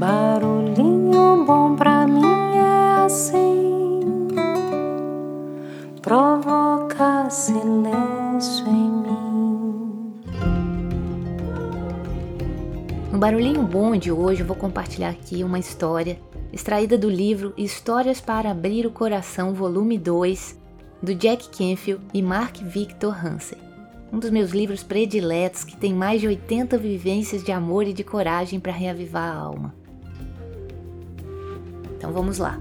Barulhinho bom pra mim é assim, provoca silêncio em mim. No Barulhinho Bom de hoje eu vou compartilhar aqui uma história extraída do livro Histórias para Abrir o Coração, volume 2, do Jack Canfield e Mark Victor Hansen. Um dos meus livros prediletos que tem mais de 80 vivências de amor e de coragem para reavivar a alma. Então vamos lá.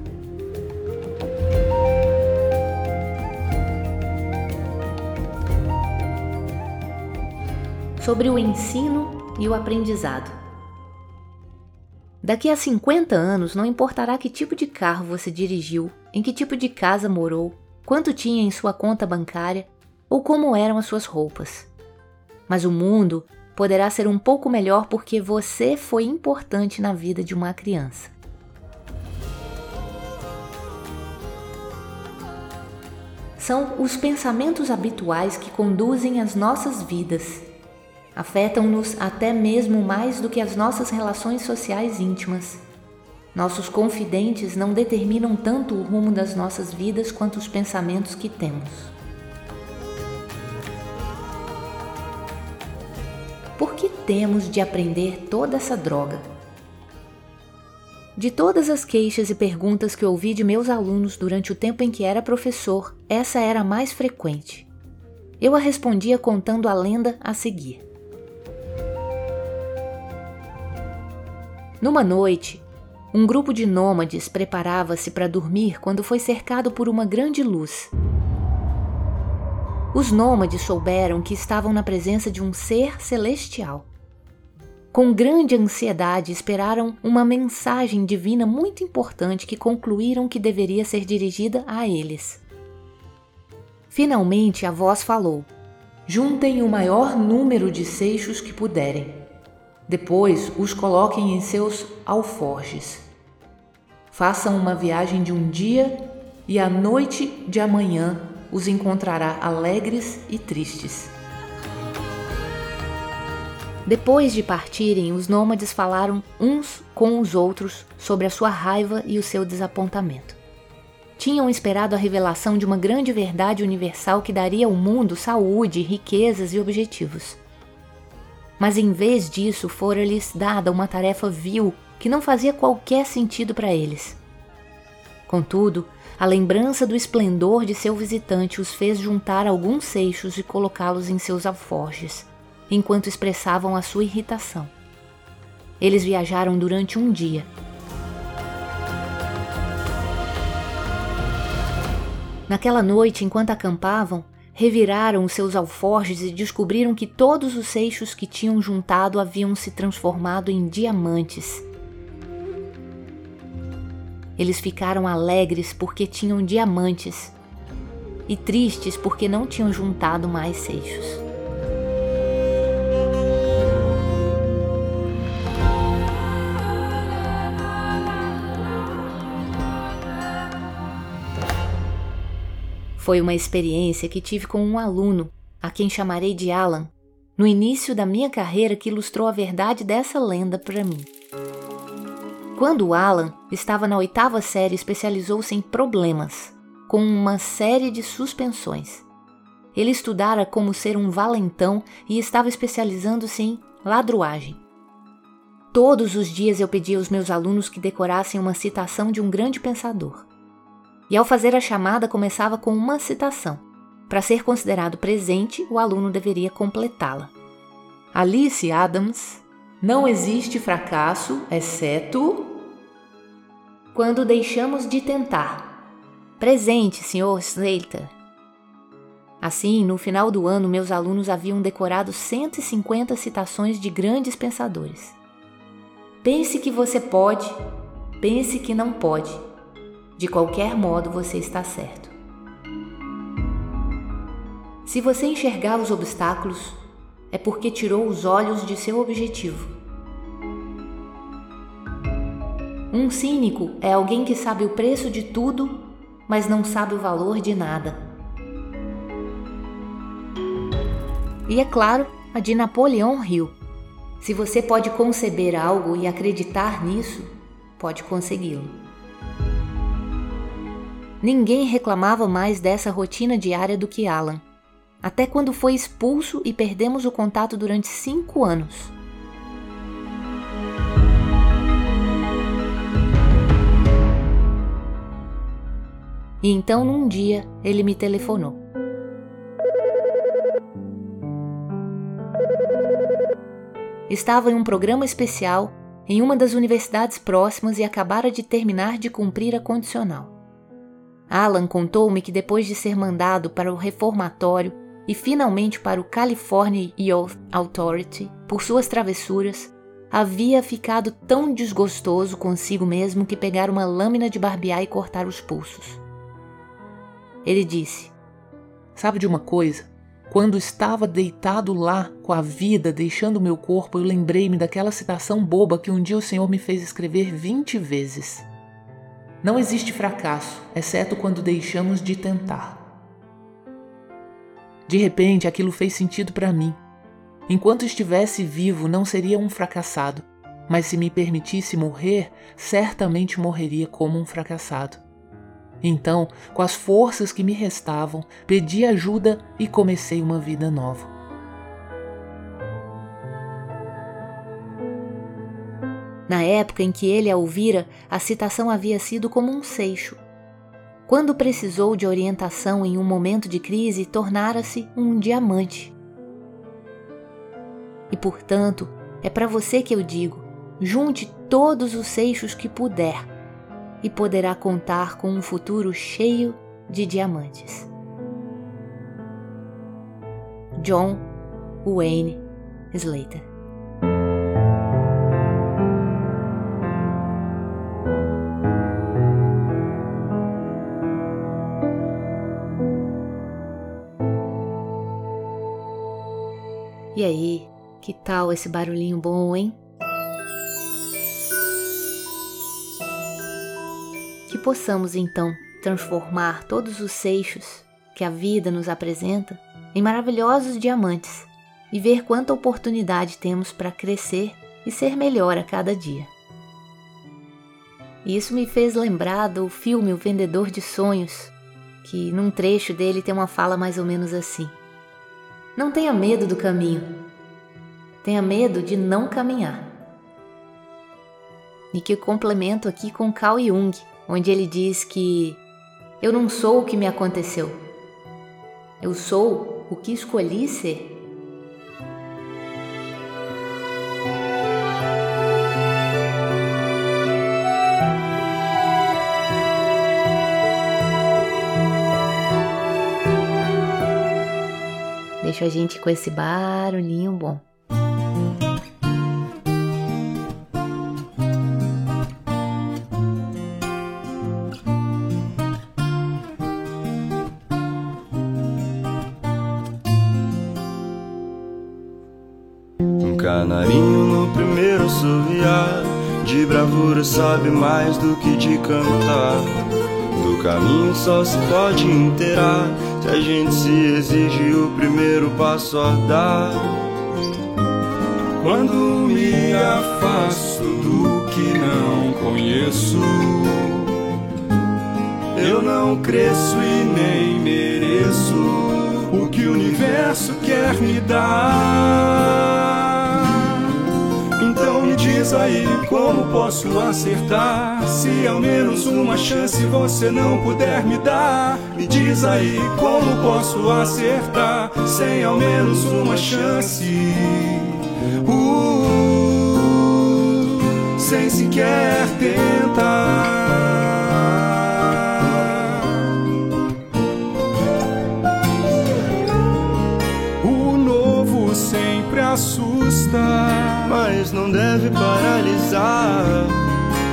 Sobre o ensino e o aprendizado. Daqui a 50 anos, não importará que tipo de carro você dirigiu, em que tipo de casa morou, quanto tinha em sua conta bancária ou como eram as suas roupas. Mas o mundo poderá ser um pouco melhor porque você foi importante na vida de uma criança. São os pensamentos habituais que conduzem as nossas vidas afetam-nos até mesmo mais do que as nossas relações sociais íntimas. Nossos confidentes não determinam tanto o rumo das nossas vidas quanto os pensamentos que temos. Por que temos de aprender toda essa droga? De todas as queixas e perguntas que ouvi de meus alunos durante o tempo em que era professor, essa era a mais frequente. Eu a respondia contando a lenda a seguir. Numa noite, um grupo de nômades preparava-se para dormir quando foi cercado por uma grande luz. Os nômades souberam que estavam na presença de um ser celestial. Com grande ansiedade, esperaram uma mensagem divina muito importante que concluíram que deveria ser dirigida a eles. Finalmente, a voz falou: Juntem o maior número de seixos que puderem. Depois os coloquem em seus alforjes. Façam uma viagem de um dia e a noite de amanhã os encontrará alegres e tristes. Depois de partirem, os nômades falaram uns com os outros sobre a sua raiva e o seu desapontamento. Tinham esperado a revelação de uma grande verdade universal que daria ao mundo saúde, riquezas e objetivos mas em vez disso fora-lhes dada uma tarefa vil que não fazia qualquer sentido para eles. Contudo, a lembrança do esplendor de seu visitante os fez juntar alguns seixos e colocá-los em seus alforjes, enquanto expressavam a sua irritação. Eles viajaram durante um dia. Naquela noite, enquanto acampavam, Reviraram os seus alforjes e descobriram que todos os seixos que tinham juntado haviam se transformado em diamantes. Eles ficaram alegres porque tinham diamantes e tristes porque não tinham juntado mais seixos. Foi uma experiência que tive com um aluno, a quem chamarei de Alan, no início da minha carreira que ilustrou a verdade dessa lenda para mim. Quando Alan estava na oitava série, especializou-se em problemas, com uma série de suspensões. Ele estudara como ser um valentão e estava especializando-se em ladruagem. Todos os dias eu pedia aos meus alunos que decorassem uma citação de um grande pensador e ao fazer a chamada começava com uma citação. Para ser considerado presente, o aluno deveria completá-la. Alice Adams: Não existe fracasso exceto quando deixamos de tentar. Presente, Sr. Slater. Assim, no final do ano, meus alunos haviam decorado 150 citações de grandes pensadores. Pense que você pode, pense que não pode de qualquer modo, você está certo. Se você enxergar os obstáculos, é porque tirou os olhos de seu objetivo. Um cínico é alguém que sabe o preço de tudo, mas não sabe o valor de nada. E é claro, a de Napoleão Hill. Se você pode conceber algo e acreditar nisso, pode consegui-lo. Ninguém reclamava mais dessa rotina diária do que Alan, até quando foi expulso e perdemos o contato durante cinco anos. E então, num dia, ele me telefonou. Estava em um programa especial em uma das universidades próximas e acabara de terminar de cumprir a condicional. Alan contou-me que depois de ser mandado para o reformatório e finalmente para o California Youth Authority por suas travessuras, havia ficado tão desgostoso consigo mesmo que pegara uma lâmina de barbear e cortar os pulsos. Ele disse: Sabe de uma coisa? Quando estava deitado lá com a vida deixando meu corpo, eu lembrei-me daquela citação boba que um dia o Senhor me fez escrever vinte vezes. Não existe fracasso, exceto quando deixamos de tentar. De repente, aquilo fez sentido para mim. Enquanto estivesse vivo, não seria um fracassado, mas se me permitisse morrer, certamente morreria como um fracassado. Então, com as forças que me restavam, pedi ajuda e comecei uma vida nova. Na época em que ele a ouvira, a citação havia sido como um seixo. Quando precisou de orientação em um momento de crise, tornara-se um diamante. E portanto, é para você que eu digo: junte todos os seixos que puder e poderá contar com um futuro cheio de diamantes. John Wayne Slater E aí, que tal esse barulhinho bom, hein? Que possamos então transformar todos os seixos que a vida nos apresenta em maravilhosos diamantes e ver quanta oportunidade temos para crescer e ser melhor a cada dia. Isso me fez lembrar do filme O Vendedor de Sonhos, que num trecho dele tem uma fala mais ou menos assim: Não tenha medo do caminho, tenha medo de não caminhar. E que complemento aqui com Carl Jung, onde ele diz que eu não sou o que me aconteceu, eu sou o que escolhi ser. A gente com esse barulhinho bom. canarinho no primeiro assoviar De bravura sabe mais do que de cantar Do caminho só se pode inteirar Se a gente se exige o primeiro passo a dar Quando me afasto do que não conheço Eu não cresço e nem mereço o que o universo quer me dar. Diz aí como posso acertar. Se ao menos uma chance você não puder me dar, me diz aí como posso acertar. Sem ao menos uma chance. Paralisar.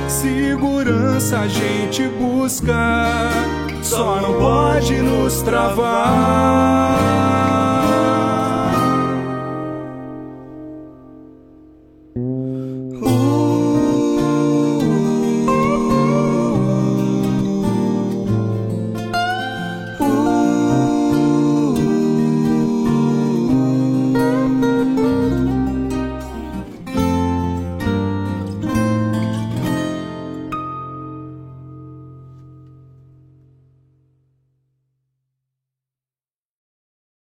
Segurança a gente busca, só não pode nos travar.